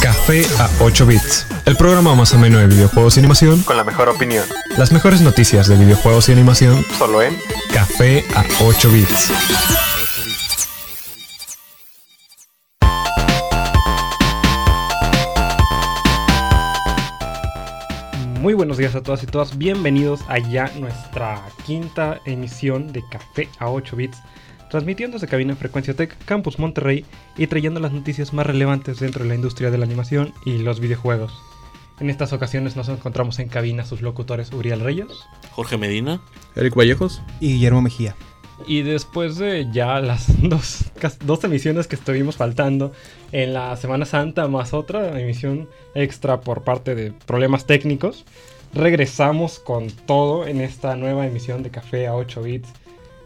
Café a 8 bits, el programa más ameno de videojuegos y animación con la mejor opinión. Las mejores noticias de videojuegos y animación Solo en Café a 8 bits. Muy buenos días a todas y todas, bienvenidos a ya nuestra quinta emisión de Café a 8 bits, transmitiendo desde cabina en Frecuencia Tech, Campus Monterrey y trayendo las noticias más relevantes dentro de la industria de la animación y los videojuegos. En estas ocasiones nos encontramos en cabina sus locutores Uriel Reyes Jorge Medina. Eric Vallejos. Y Guillermo Mejía. y después de ya las dos, dos emisiones que estuvimos faltando en la Semana Santa más otra emisión extra por parte de problemas técnicos, regresamos con todo en esta nueva emisión de Café a 8 bits.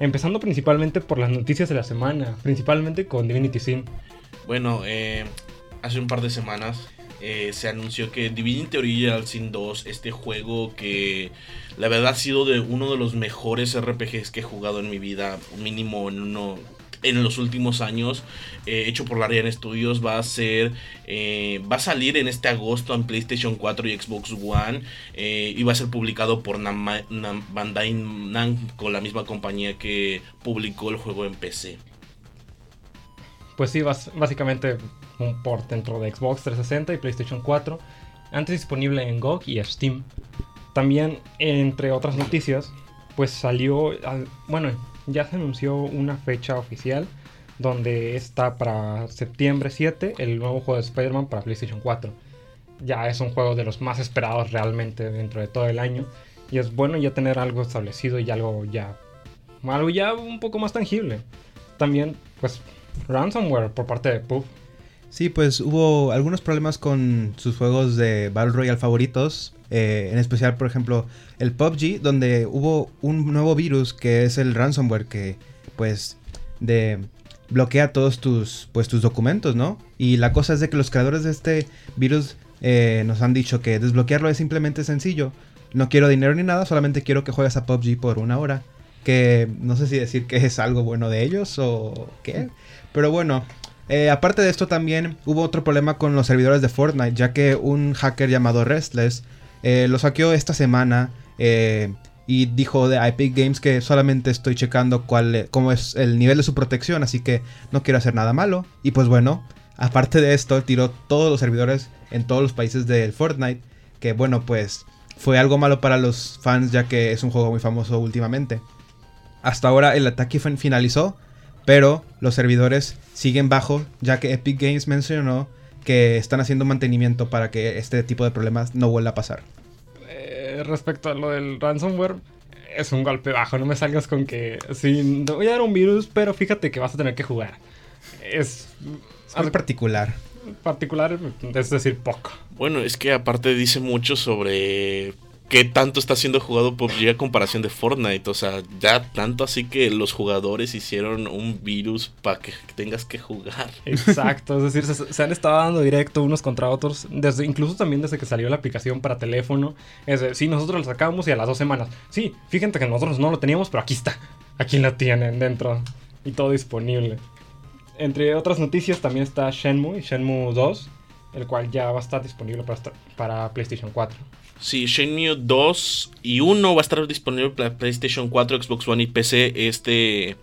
Empezando principalmente por las noticias de la semana, principalmente con Divinity Sim. Bueno, eh, hace un par de semanas eh, se anunció que Divinity Original Sin 2, este juego que la verdad ha sido de uno de los mejores RPGs que he jugado en mi vida, mínimo en uno en los últimos años, eh, hecho por Larian Studios, va a ser, eh, va a salir en este agosto en PlayStation 4 y Xbox One eh, y va a ser publicado por Nama- Nam- Bandai Namco, la misma compañía que publicó el juego en PC. Pues sí, básicamente un port dentro de Xbox 360 y PlayStation 4. Antes disponible en GOG y Steam. También, entre otras noticias, pues salió, al- bueno, ya se anunció una fecha oficial donde está para septiembre 7 el nuevo juego de Spider-Man para PlayStation 4. Ya es un juego de los más esperados realmente dentro de todo el año. Y es bueno ya tener algo establecido y algo ya, algo ya un poco más tangible. También, pues, ransomware por parte de Puff. Sí, pues hubo algunos problemas con sus juegos de Battle Royale favoritos. Eh, en especial, por ejemplo, el PUBG, donde hubo un nuevo virus que es el ransomware que, pues, de bloquea todos tus, pues, tus documentos, ¿no? Y la cosa es de que los creadores de este virus eh, nos han dicho que desbloquearlo es simplemente sencillo. No quiero dinero ni nada, solamente quiero que juegues a PUBG por una hora. Que no sé si decir que es algo bueno de ellos o qué. Pero bueno, eh, aparte de esto también hubo otro problema con los servidores de Fortnite, ya que un hacker llamado Restless eh, lo saqueó esta semana eh, y dijo de Epic Games que solamente estoy checando cuál, cómo es el nivel de su protección, así que no quiero hacer nada malo. Y pues bueno, aparte de esto, tiró todos los servidores en todos los países del Fortnite, que bueno, pues fue algo malo para los fans, ya que es un juego muy famoso últimamente. Hasta ahora el ataque fin- finalizó, pero los servidores siguen bajo, ya que Epic Games mencionó que están haciendo mantenimiento para que este tipo de problemas no vuelva a pasar. Eh, respecto a lo del ransomware, es un golpe bajo. No me salgas con que sí, te voy a dar un virus, pero fíjate que vas a tener que jugar. Es, Es muy particular. particular, es decir, poco. Bueno, es que aparte dice mucho sobre qué tanto está siendo jugado PUBG a comparación de Fortnite. O sea, ya tanto así que los jugadores hicieron un virus para que tengas que jugar. Exacto, es decir, se, han estado dando directo unos contra otros, desde, incluso también desde que salió la aplicación para teléfono. Es de, sí, nosotros la sacamos y a las dos semanas. Sí, fíjate que nosotros no lo teníamos, pero aquí está. Aquí la tienen dentro y todo disponible. Entre otras noticias también está Shenmue y Shenmue 2, el cual ya va a estar disponible para, para PlayStation 4. Sí, Shenmue 2 y 1 va a estar disponible para PlayStation 4, Xbox One y PC. Este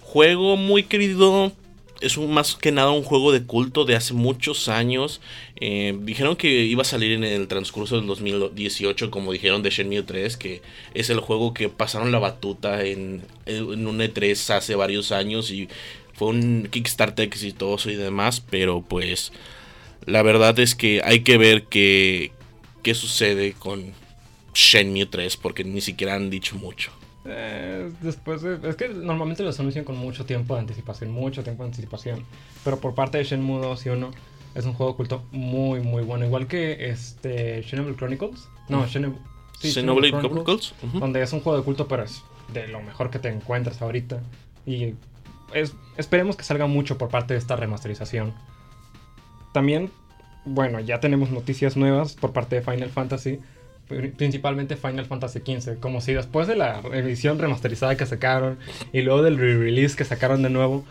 juego muy querido. Es un, más que nada un juego de culto de hace muchos años. Eh, dijeron que iba a salir en el transcurso del 2018, como dijeron de Shenmue 3, que es el juego que pasaron la batuta en, en un E3 hace varios años y fue un Kickstarter exitoso y demás, pero pues la verdad es que hay que ver qué, qué sucede con Shenmue 3 porque ni siquiera han dicho mucho. Eh, después de- es que normalmente los anuncian con mucho tiempo de anticipación, mucho tiempo de anticipación. Pero por parte de Shenmue 2 y 1 es un juego oculto muy muy bueno, igual que este Xenoblade Chronicles. No, Xenoblade, sí, Xenoblade Xenoblade Chronicles, ujú. donde es un juego de culto, pero es de lo mejor que te encuentras ahorita. Y es, esperemos que salga mucho por parte de esta remasterización. También, bueno, ya tenemos noticias nuevas por parte de Final Fantasy. pri- Principalmente Final Fantasy XV. Como si después de la edición remasterizada que sacaron y luego del re-release que sacaron de nuevo,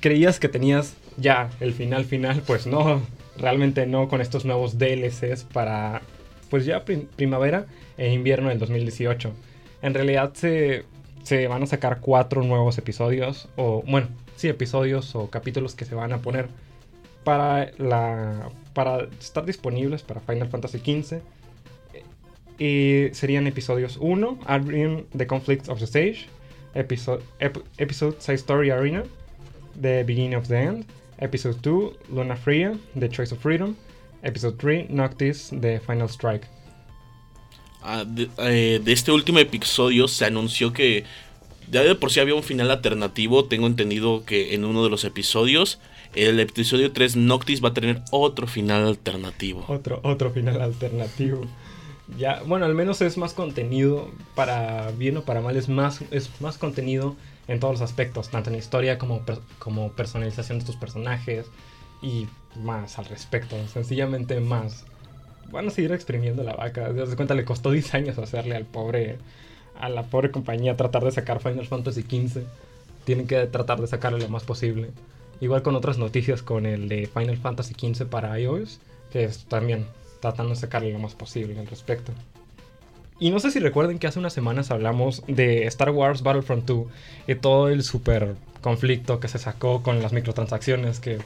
creías que tenías ya el final final. Pues no. realmente no con estos nuevos DLCs para pues ya primavera e invierno del 2018. En realidad se, se van a sacar cuatro nuevos episodios, o bueno, sí, episodios o capítulos que se van a poner para, la, para estar disponibles para Final Fantasy XV. Y serían episodios 1, Adrian The Conflict of the Stage, episode, Side Story Arena, The Beginning of the End, Episode 2, Luna Freya, The Choice of Freedom, Episode 3, Noctis, The Final Strike. Ah, eh, de, este último episodio se anunció que ya de por sí había un final alternativo. Tengo entendido que en uno de los episodios, el episodio 3, Noctis va a tener otro final alternativo. Otro, otro final alternativo. Ya, bueno, al menos es más contenido, para bien o para mal, es más, es más contenido en todos los aspectos, tanto en historia como, como personalización de tus personajes y más al respecto, sencillamente más. Van a seguir exprimiendo la vaca. De cuenta, le costó 10 años hacerle al pobre, a la pobre compañía tratar de sacar Final Fantasy XV. Tienen que tratar de sacarle lo más posible. Igual con otras noticias con el de Final Fantasy XV para iOS, que es también tratando de sacarle lo más posible al respecto. Y no sé si recuerden que hace unas semanas hablamos de Star Wars Battlefront 2 y todo el super conflicto que se sacó con las microtransacciones, que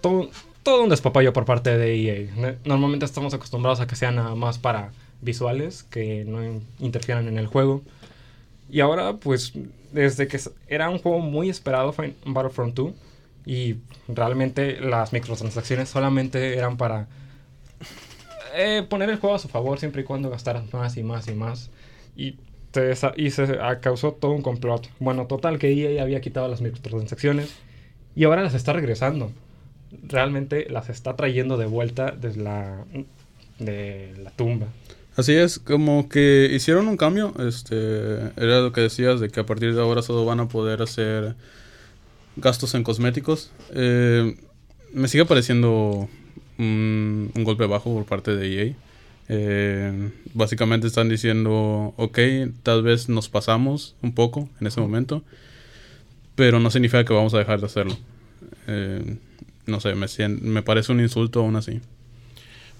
todo, todo un despapayo por parte de EA. Normalmente estamos acostumbrados a que sean nada más para visuales, que no interfieran en el juego. Y ahora, pues, desde que era un juego muy esperado Battlefront 2, y realmente las microtransacciones solamente eran para eh, poner el juego a su favor siempre y cuando gastaras más y más y más. Y, y se causó todo un complot. Bueno, total que EA había quitado las microtransacciones y ahora las está regresando. Realmente las está trayendo de vuelta desde la, de la tumba. Así es, como que hicieron un cambio. Este, era lo que decías de que a partir de ahora solo van a poder hacer gastos en cosméticos. Eh, me sigue pareciendo un, golpe bajo por parte de EA. Eh, básicamente están diciendo, ok, tal vez nos pasamos un poco en ese momento, pero no significa que vamos a dejar de hacerlo. Eh, no sé, me, me parece un insulto aún así.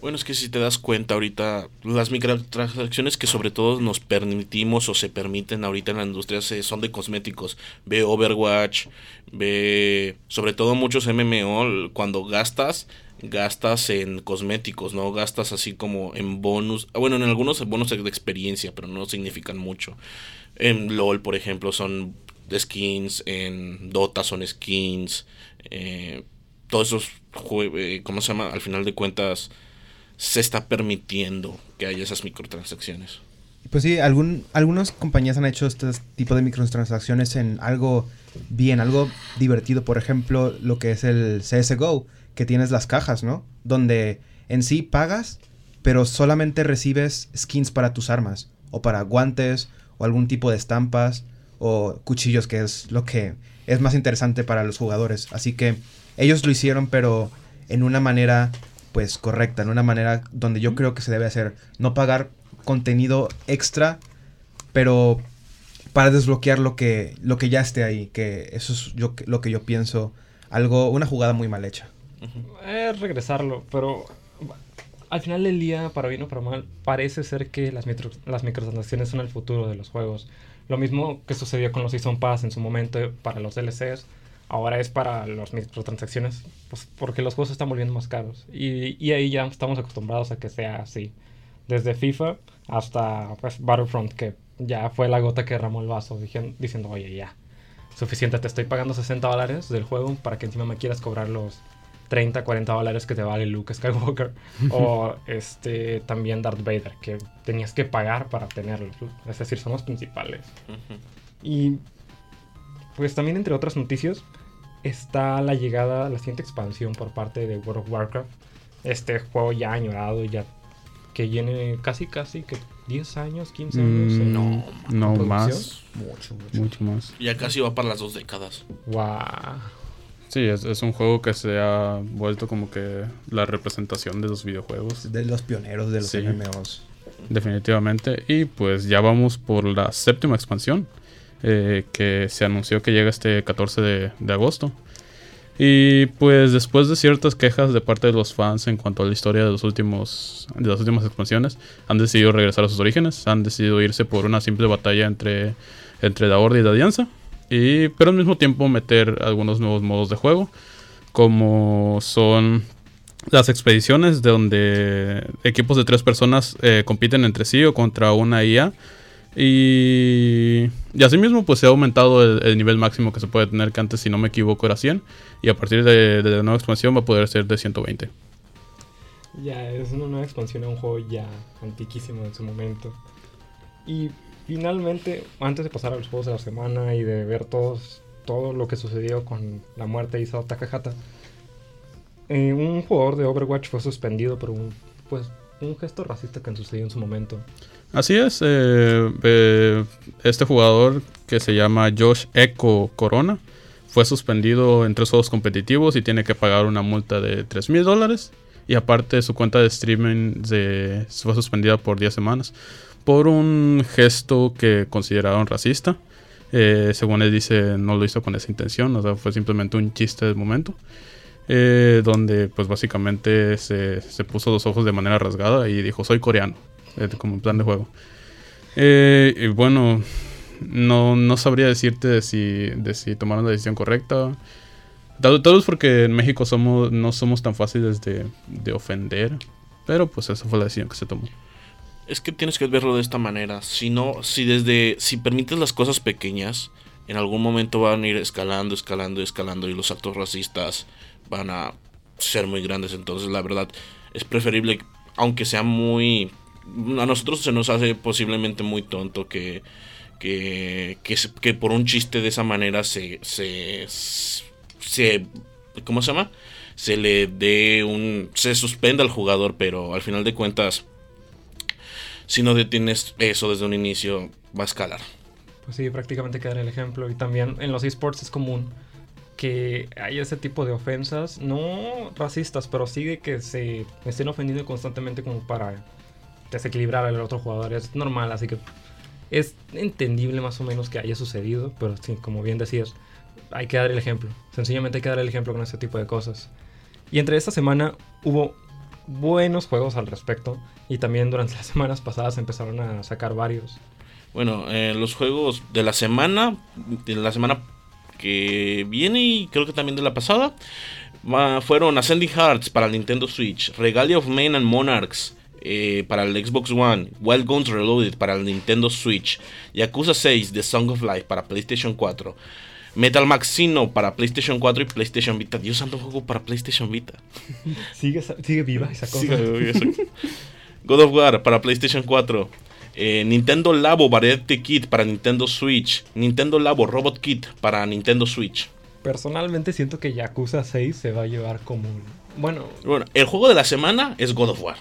Bueno, es que si te das cuenta ahorita, las microtransacciones que sobre todo nos permitimos o se permiten ahorita en la industria son de cosméticos. Ve Overwatch, ve sobre todo muchos MMO, cuando gastas, gastas en cosméticos, ¿no? Gastas así como en bonus. Bueno, en algunos bonos de experiencia, pero no significan mucho. En LOL, por ejemplo, son skins. En Dota son skins. Eh, todos esos, eh, ¿cómo se llama? Al final de cuentas, se está permitiendo que haya esas microtransacciones. Pues sí, algunas compañías han hecho este tipo de microtransacciones en algo bien, algo divertido. Por ejemplo, lo que es el CSGO que tienes las cajas, ¿no? Donde en sí pagas, pero solamente recibes skins para tus armas, o para guantes, o algún tipo de estampas, o cuchillos, que es lo que es más interesante para los jugadores. Así que ellos lo hicieron, pero en una manera, pues correcta, en una manera donde yo creo que se debe hacer. No pagar contenido extra, pero para desbloquear lo que, lo que ya esté ahí, que eso es yo, lo que yo pienso. Algo, una jugada muy mal hecha. Es regresarlo, pero al final del día, para bien o para mal, parece ser que las, las microtransacciones son el futuro de los juegos. Lo mismo que sucedió con los Season Pass en su momento para los DLCs, ahora es para las microtransacciones, pues porque los juegos se están volviendo más caros. Y, y ahí ya estamos acostumbrados a que sea así. Desde FIFA hasta pues, Battlefront, que ya fue la gota que derramó el vaso, diciendo, oye, ya, suficiente, te estoy pagando 60 dólares del juego para que encima me quieras cobrar los 30, 40 dólares que te vale Luke Skywalker. o este también Darth Vader, que tenías que pagar para tenerlo. Es decir, son los principales. Y pues también entre otras noticias está la llegada, la siguiente expansión por parte de World of Warcraft. Este juego ya añorado, ya que viene casi, casi que 10 años, 15 años. Mm, no, no más. Mucho, mucho, mucho. más. Ya casi va para las dos décadas. Wow. Sí, es, un juego que se ha vuelto como que la representación de los videojuegos. De los pioneros de los MMOs. Definitivamente. Y pues ya vamos por la séptima expansión. Eh, que se anunció que llega este 14 de, agosto. Y pues después de ciertas quejas de parte de los fans en cuanto a la historia de los últimos de las últimas expansiones, han decidido regresar a sus orígenes, han decidido irse por una simple batalla entre entre la Horda y la Alianza y pero al mismo tiempo meter algunos nuevos modos de juego como son las expediciones donde equipos de tres personas eh, compiten entre sí o contra una IA y, y asimismo, pues se ha aumentado el, nivel máximo que se puede tener, que antes, si no me equivoco, era 100. Y a partir de, la nueva expansión va a poder ser de 120. Ya, es una nueva expansión a un juego ya antiquísimo en su momento. Y finalmente, antes de pasar a los juegos de la semana y de ver todos, todo lo que sucedió con la muerte de Isao Takahata, eh, un jugador de Overwatch fue suspendido por un, pues, un gesto racista que sucedió en su momento. Así es, eh, eh, este jugador que se llama Josh Echo Corona fue suspendido en tres juegos competitivos y tiene que pagar una multa de 3 mil dólares. Y aparte su cuenta de streaming fue suspendida por 10 semanas por un gesto que consideraron racista. Eh, según él dice, no lo hizo con esa intención, o sea, fue simplemente un chiste del momento. donde pues básicamente se, se puso los ojos de manera rasgada y dijo soy coreano eh, como plan de juego. Eh, y bueno, no, no sabría decirte de si, de si tomaron la decisión correcta. Tal, vez porque en México somos, no somos tan fáciles de, de ofender. Pero pues esa fue la decisión que se tomó. Es que tienes que verlo de esta manera. Si no, si desde, si permites las cosas pequeñas, en algún momento van a ir escalando, escalando, escalando y los actos racistas van a ser muy grandes. Entonces, la verdad, es preferible, aunque sea muy a nosotros se nos hace posiblemente muy tonto que, que, que, por un chiste de esa manera se, se, se, ¿cómo se llama? Se le dé un, se suspenda al jugador, pero al final de cuentas, si no detienes eso desde un inicio, va a escalar. Pues sí, prácticamente queda el ejemplo. Y también en los esports es común que hay ese tipo de ofensas, no racistas, pero sí de que se estén ofendiendo constantemente como para desequilibrar al otro jugador. Es normal, así que es entendible más o menos que haya sucedido, pero sí, como bien decías, hay que dar el ejemplo. Sencillamente hay que dar el ejemplo con este tipo de cosas. Y entre esta semana hubo buenos juegos al respecto y también durante las semanas pasadas empezaron a sacar varios. Bueno, eh, los juegos de la semana, de la semana que viene y creo que también de la pasada, fueron Ascending Hearts para Nintendo Switch, Regalia of Men and Monarchs, eh, para el Xbox One, Wild Guns Reloaded para el Nintendo Switch, Yakuza 6 The Song of Life para PlayStation 4, Metal Maxino para PlayStation 4 y PlayStation Vita. Dios santo juego para PlayStation Vita. sigue, viva esa cosa. God of War para PlayStation 4. Eh, Nintendo Labo Variety Kit para Nintendo Switch. Nintendo Labo Robot Kit para Nintendo Switch. Personalmente siento que Yakuza 6 se va a llevar como... Bueno, bueno, el juego de la semana es God of War.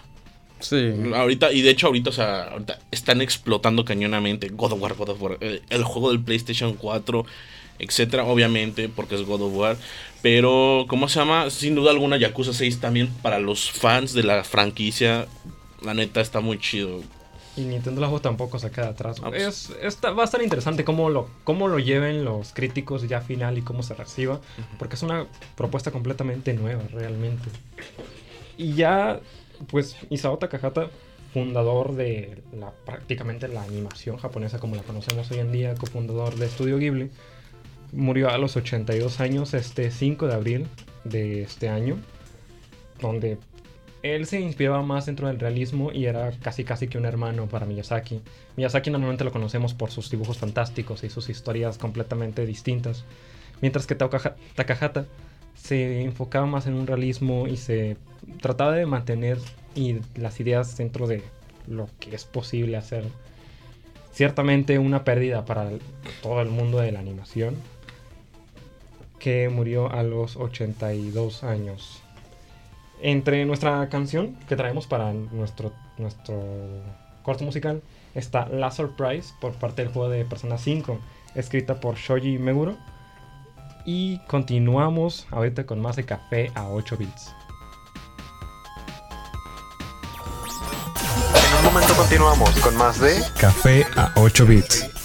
Sí. Ahorita, y de hecho, ahorita, o sea, están explotando cañonamente God of War, God of War, el, juego del PlayStation 4, etcétera, obviamente, porque es God of War. Pero, ¿cómo se llama? Sin duda alguna, Yakuza 6 también para los fans de la franquicia. La neta está muy chido. Y Nintendo juego tampoco se queda atrás. Ah, pues. es, va a estar interesante cómo lo, cómo lo lleven los críticos ya final y cómo se reciba. Porque es una propuesta completamente nueva, realmente. Y ya pues Isao Takahata, fundador de la, prácticamente la animación japonesa como la conocemos hoy en día, cofundador de Studio Ghibli, murió a los 82 años este 5 de abril de este año, donde él se inspiraba más dentro del realismo y era casi casi que un hermano para Miyazaki. Miyazaki normalmente lo conocemos por sus dibujos fantásticos y sus historias completamente distintas, mientras que Takahata se enfocaba más en un realismo y se trataba de mantener y las ideas dentro de lo que es posible hacer. Ciertamente una pérdida para todo el mundo de la animación, que murió a los 82 años. Entre nuestra canción que traemos para nuestro, nuestro corto musical está La Surprise por parte del juego de Persona 5, escrita por Shoji Meguro y continuamos ahorita con más de café a 8 bits. En un momento continuamos con más de café a 8 bits. 8 bits. 8 bits.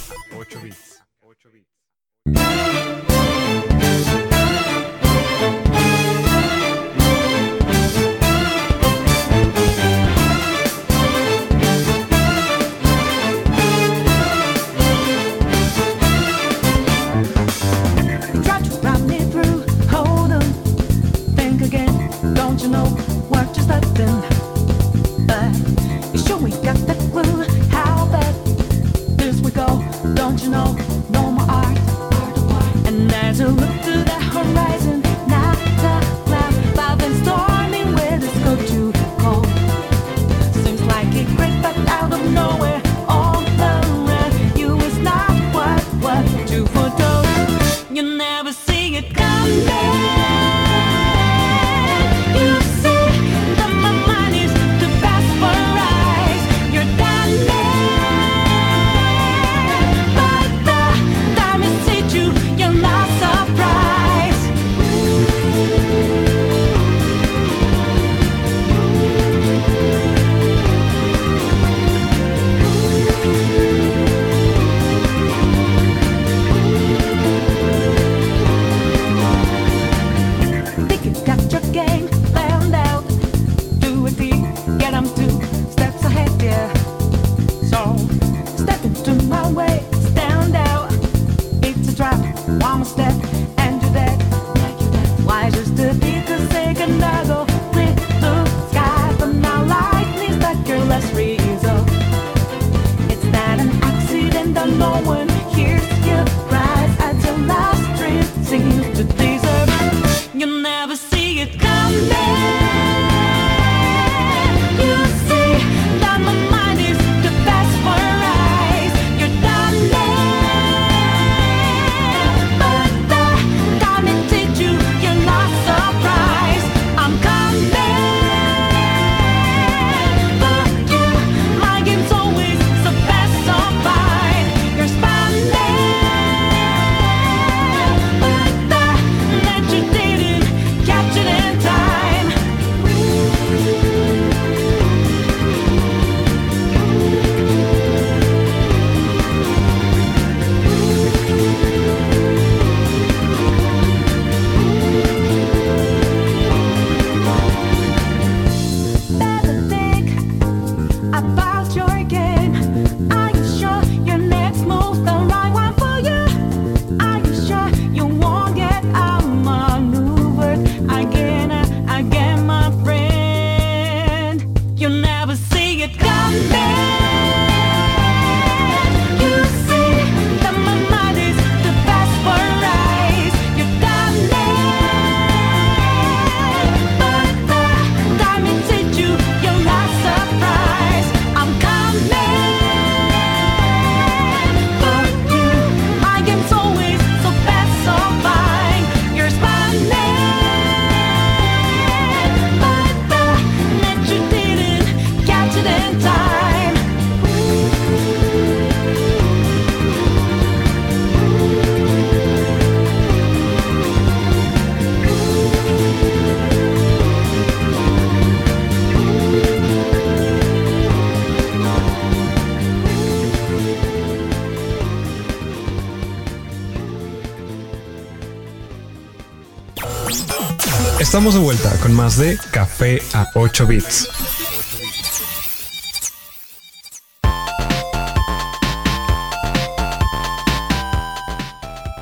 Estamos de vuelta con más de Café a 8 bits.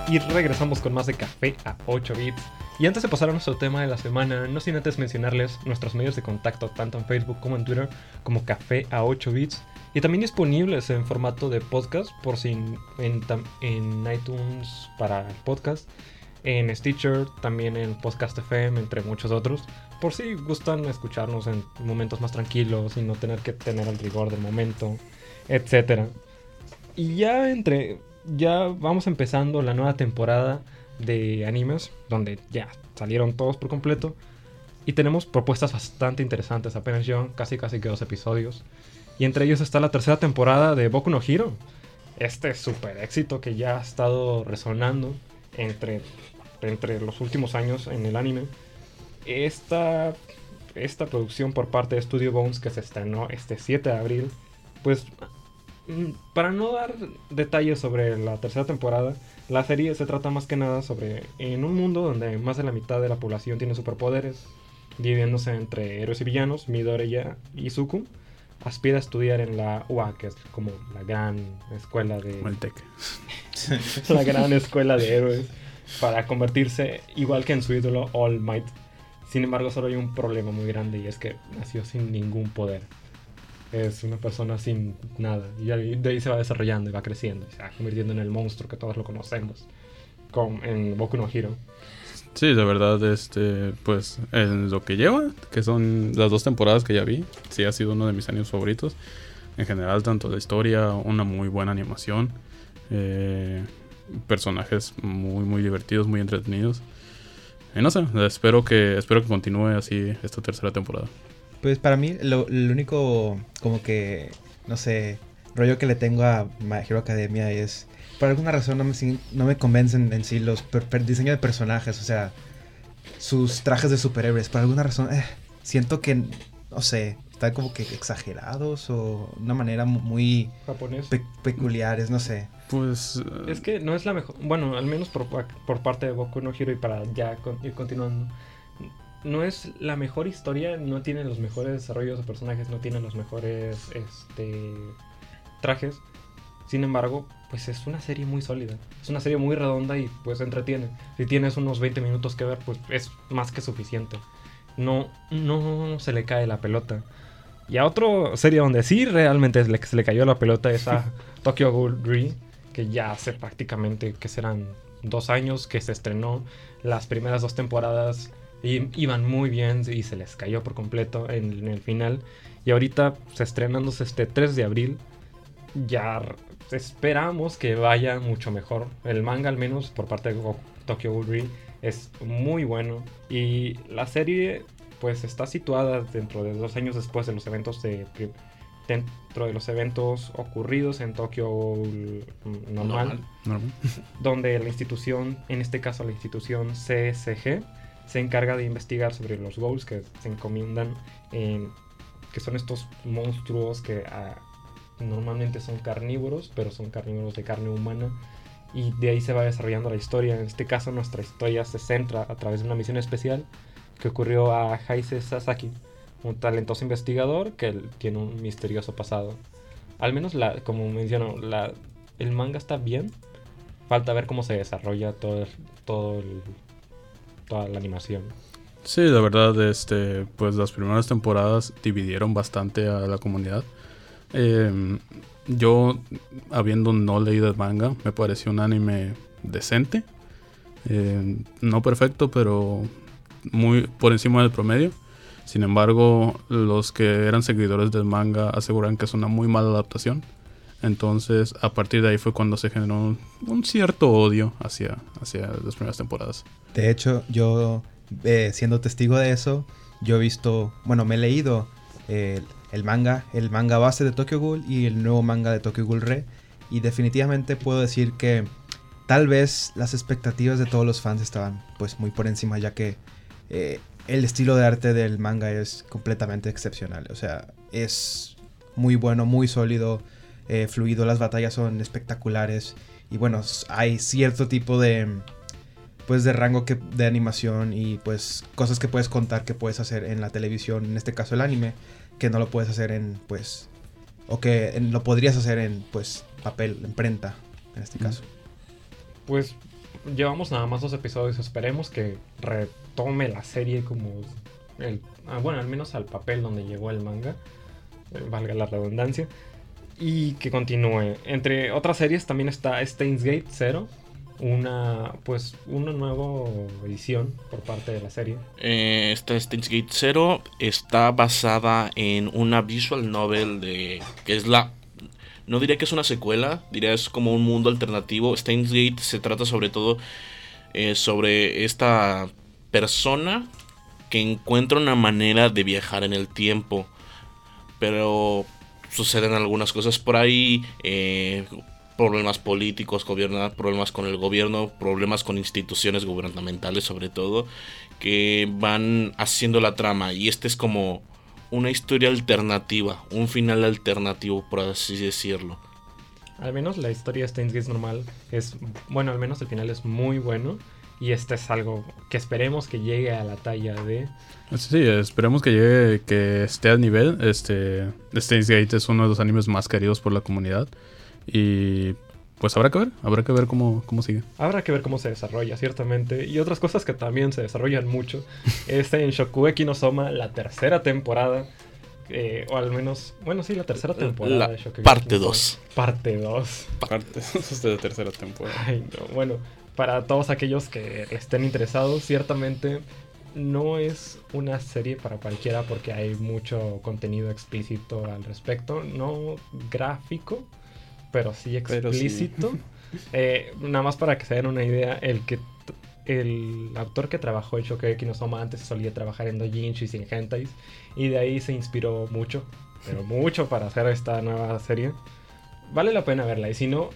Y regresamos con más de café a 8 bits. Y antes de pasar a nuestro tema de la semana, no sin antes mencionarles nuestros medios de contacto tanto en Facebook como en Twitter como café a 8 bits. Y también disponibles en formato de podcast por si en, en iTunes para el podcast, en Stitcher, también en Podcast FM, entre muchos otros. Por si gustan escucharnos en momentos más tranquilos y no tener que tener el rigor del momento, etcétera. Y ya entre. Ya vamos empezando la nueva temporada de animes, donde ya salieron todos por completo. Y tenemos propuestas bastante interesantes. Apenas llevan casi casi que dos episodios. Y entre ellos está la tercera temporada de Boku no Hero. Este super éxito que ya ha estado resonando entre, entre los últimos años en el anime. Esta, esta producción por parte de Studio Bones que se estrenó este 7 de abril. Pues Mm, Para no dar detalles sobre la tercera temporada, la serie se trata más que nada sobre en un mundo donde más de la mitad de la población tiene superpoderes, dividiéndose entre héroes y villanos, Midoriya y Suku, aspira a estudiar en la UA, que es como la gran escuela de Maltec. la gran escuela de héroes para convertirse igual que en su ídolo All Might, Sin embargo, solo hay un problema muy grande y es que nació sin ningún poder. Es una persona sin nada. Y de ahí se va desarrollando y va creciendo. Y se va convirtiendo en el monstruo que todos lo conocemos. Con, en Boku no Hero. Sí, de verdad, este, pues en lo que lleva, que son las dos temporadas que ya vi, sí ha sido uno de mis años favoritos. En general, tanto la historia, una muy buena animación, eh, personajes muy, muy divertidos, muy entretenidos. Y no sé, espero que, espero que continúe así esta tercera temporada. Pues para mí, lo, único, como que, no sé, rollo que le tengo a My Hero Academia es, por alguna razón no me, no me convencen en sí los per- diseños de personajes, o sea, sus trajes de superhéroes, por alguna razón, eh, siento que, no sé, están como que exagerados o una manera mu- muy Japonés. pe- peculiares, no sé. Pues, eh, Es que no es la mejor. Bueno, al menos por, por parte de Boku no Hero y para ya con- ir continuando. No es la mejor historia, no tiene los mejores desarrollos de personajes, no tiene los mejores este, trajes. Sin embargo, pues es una serie muy sólida. Es una serie muy redonda y pues entretiene. Si tienes unos 20 minutos que ver, pues es más que suficiente. No, no se le cae la pelota. Y a otra serie donde sí realmente se le, se le cayó la pelota es a Tokyo Ghoul Re, que ya hace prácticamente que serán dos años que se estrenó. Las primeras dos temporadas i- iban muy bien y se les cayó por completo en, en el final. Y ahorita se estrenándose este 3 de abril, ya esperamos que vaya mucho mejor. El manga al menos por parte de Tokyo Ghoul Re es muy bueno. Y la serie pues está situada dentro de dos años después de los eventos de dentro de los eventos ocurridos en Tokio mm, normal, donde la institución, en este caso la institución CSG, se encarga de investigar sobre los ghouls que se encomiendan en que son estos monstruos que ah, normalmente son carnívoros, pero son carnívoros de carne humana. Y de ahí se va desarrollando la historia. En este caso, nuestra historia se centra a través de una misión especial que ocurrió a Heise Sasaki, un talentoso investigador que tiene un misterioso pasado. Al menos, la, como menciono, la, el manga está bien. Falta ver cómo se desarrolla todo, el- todo el- toda la animación. Sí, la verdad, este, pues las primeras temporadas dividieron bastante a la comunidad. Eh, yo, habiendo no leído el manga, me pareció un anime decente. Eh, no perfecto, pero muy por encima del promedio. Sin embargo, los que eran seguidores del manga aseguran que es una muy mala adaptación. Entonces, a partir de ahí fue cuando se generó un, cierto odio hacia, hacia las primeras temporadas. De hecho, yo, eh, siendo testigo de eso, yo he visto, bueno, me he leído eh, el manga, el manga base de Tokyo Ghoul y el nuevo manga de Tokyo Ghoul Re. Y definitivamente puedo decir que tal vez las expectativas de todos los fans estaban pues muy por encima, ya que eh, el estilo de arte del manga es completamente excepcional. O sea, es muy bueno, muy sólido, eh, fluido, las batallas son espectaculares. Y bueno, hay cierto tipo de pues de rango que, de animación y pues cosas que puedes contar que puedes hacer en la televisión, en este caso el anime, que no lo puedes hacer en pues o que en- lo podrías hacer en pues papel, en prenta, en este Mm. caso. Pues llevamos nada más dos episodios. Esperemos que retome la serie como el, ah, bueno, al menos al papel donde llegó el manga, eh, valga la redundancia, y que continúe. Entre otras series también está Steins Gate Zero, una pues una nueva edición por parte de la serie. Eh, esta Steins Gate Zero está basada en una visual novel de que es la no diría que es una secuela, diría es como un mundo alternativo. Steins Gate se trata sobre todo eh, sobre esta persona que encuentra una manera de viajar en el tiempo, pero suceden algunas cosas por ahí, eh, problemas políticos, problemas con el gobierno, problemas con instituciones gubernamentales sobre todo, que van haciendo la trama y este es como una historia alternativa, un final alternativo por así decirlo. Al menos la historia de Steins Gate normal es, bueno, al menos el final es muy bueno. Y este es algo que esperemos que llegue a la talla de... Sí, esperemos que llegue, que esté al nivel. Este, Steins Gate es uno de los animes más queridos por la comunidad. Y pues habrá que ver, habrá que ver cómo, cómo sigue. Habrá que ver cómo se desarrolla, ciertamente. Y otras cosas que también se desarrollan mucho. es en Shokugeki no Soma, la tercera temporada. eh, o al menos, bueno, sí, la tercera temporada La de Shokugeki parte no Soma. dos. Parte 2. Parte de la tercera temporada. Ay, no. Bueno, para todos aquellos que estén interesados, ciertamente no es una serie para cualquiera porque hay mucho contenido explícito al respecto. No gráfico, pero sí Pero sí. explícito. Eh, nada más para que se den una idea, el que el autor que trabajó en Shokugeki no Soma antes solía trabajar en doujinshis y en hentais y de ahí se inspiró mucho, pero mucho para hacer esta nueva serie. Vale la pena verla y si no,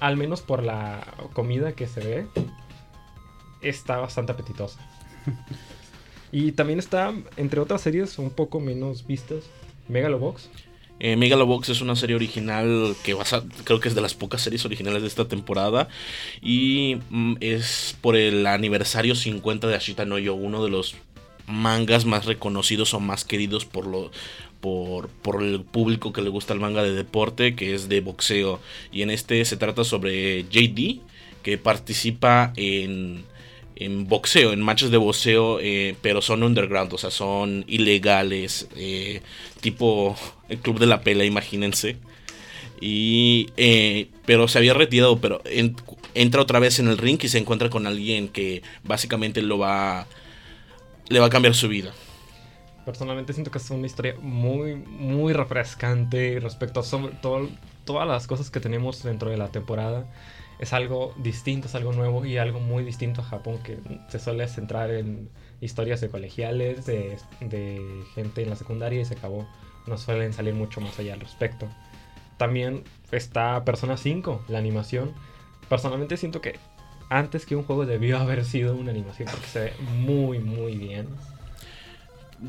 al menos por la comida que se ve, está bastante apetitosa. y también está, entre otras series un poco menos vistas, Megalobox. Eh, Megalobox es una serie original que creo que es de las pocas series originales de esta temporada. Y mm, es por el aniversario 50 de Ashita no Yo, uno de los mangas más reconocidos o más queridos por lo por, por el público que le gusta el manga de deporte, que es de boxeo. Y en este se trata sobre JD, que participa en, en boxeo, en matches de boxeo, eh, pero son underground, o sea, son ilegales, eh, tipo el club de la pela, imagínense. Y, eh, pero se había retirado, pero en- entra otra vez en el ring y se encuentra con alguien que básicamente lo va, le va a cambiar su vida. Personalmente siento que es una historia muy, muy refrescante respecto a todo, todas las cosas que tenemos dentro de la temporada. Es algo distinto, es algo nuevo y algo muy distinto a Japón que se suele centrar en historias de colegiales, de, de gente en la secundaria y se acabó. No suelen salir mucho más allá al respecto. También está Persona 5, la animación. Personalmente siento que antes que un juego debió haber sido una animación porque se ve muy, muy bien.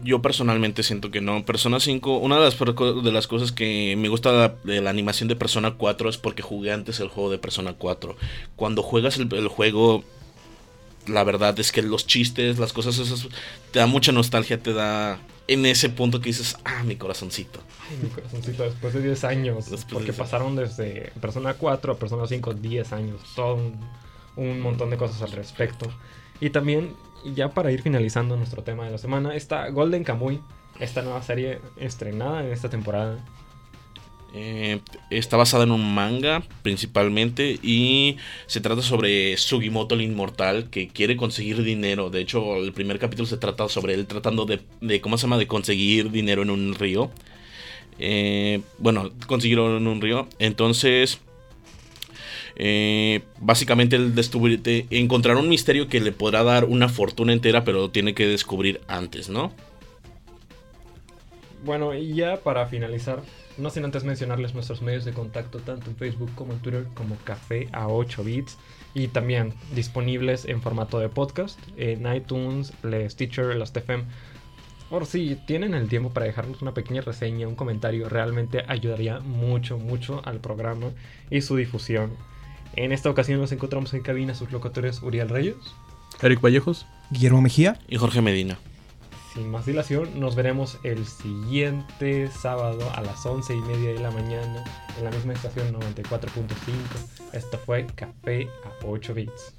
Yo personalmente siento que no. Persona 5, una de las, de las cosas que me gusta de la, de la animación de Persona 4 es porque jugué antes el juego de Persona 4. Cuando juegas el, el juego, la verdad es que los chistes, las cosas esas, te da mucha nostalgia, te da en ese punto que dices, ah, mi corazoncito. Ay, mi corazoncito, después de 10 años. Después porque 10 pasaron desde Persona 4 a Persona 5, 10 años. Todo un, un montón de cosas al respecto. Y también, ya para ir finalizando nuestro tema de la semana, está Golden Kamuy, esta nueva serie estrenada en esta temporada. Eh, está basada en un manga principalmente y se trata sobre Sugimoto el Inmortal que quiere conseguir dinero. De hecho, el primer capítulo se trata sobre él tratando de, de ¿cómo se llama? De conseguir dinero en un río. Eh, bueno, conseguirlo en un río. Entonces, eh, básicamente él descubrir- de- encontrar un misterio que le podrá dar una fortuna entera, pero lo tiene que descubrir antes, ¿no? Bueno, y ya para finalizar, no sin antes mencionarles nuestros medios de contacto, tanto en Facebook como en Twitter, como Café a 8 bits. Y también disponibles en formato de podcast en iTunes, Stitcher, las TFM. Por si tienen el tiempo para dejarnos una pequeña reseña, un comentario, realmente ayudaría mucho, mucho al programa y su difusión. En esta ocasión nos encontramos en cabina sus locutores Uriel Reyes, Eric Vallejos, Guillermo Mejía y Jorge Medina. Sin más dilación, nos veremos el siguiente sábado a las 11 y media de la mañana en la misma estación 94.5. Esto fue Café a 8 bits.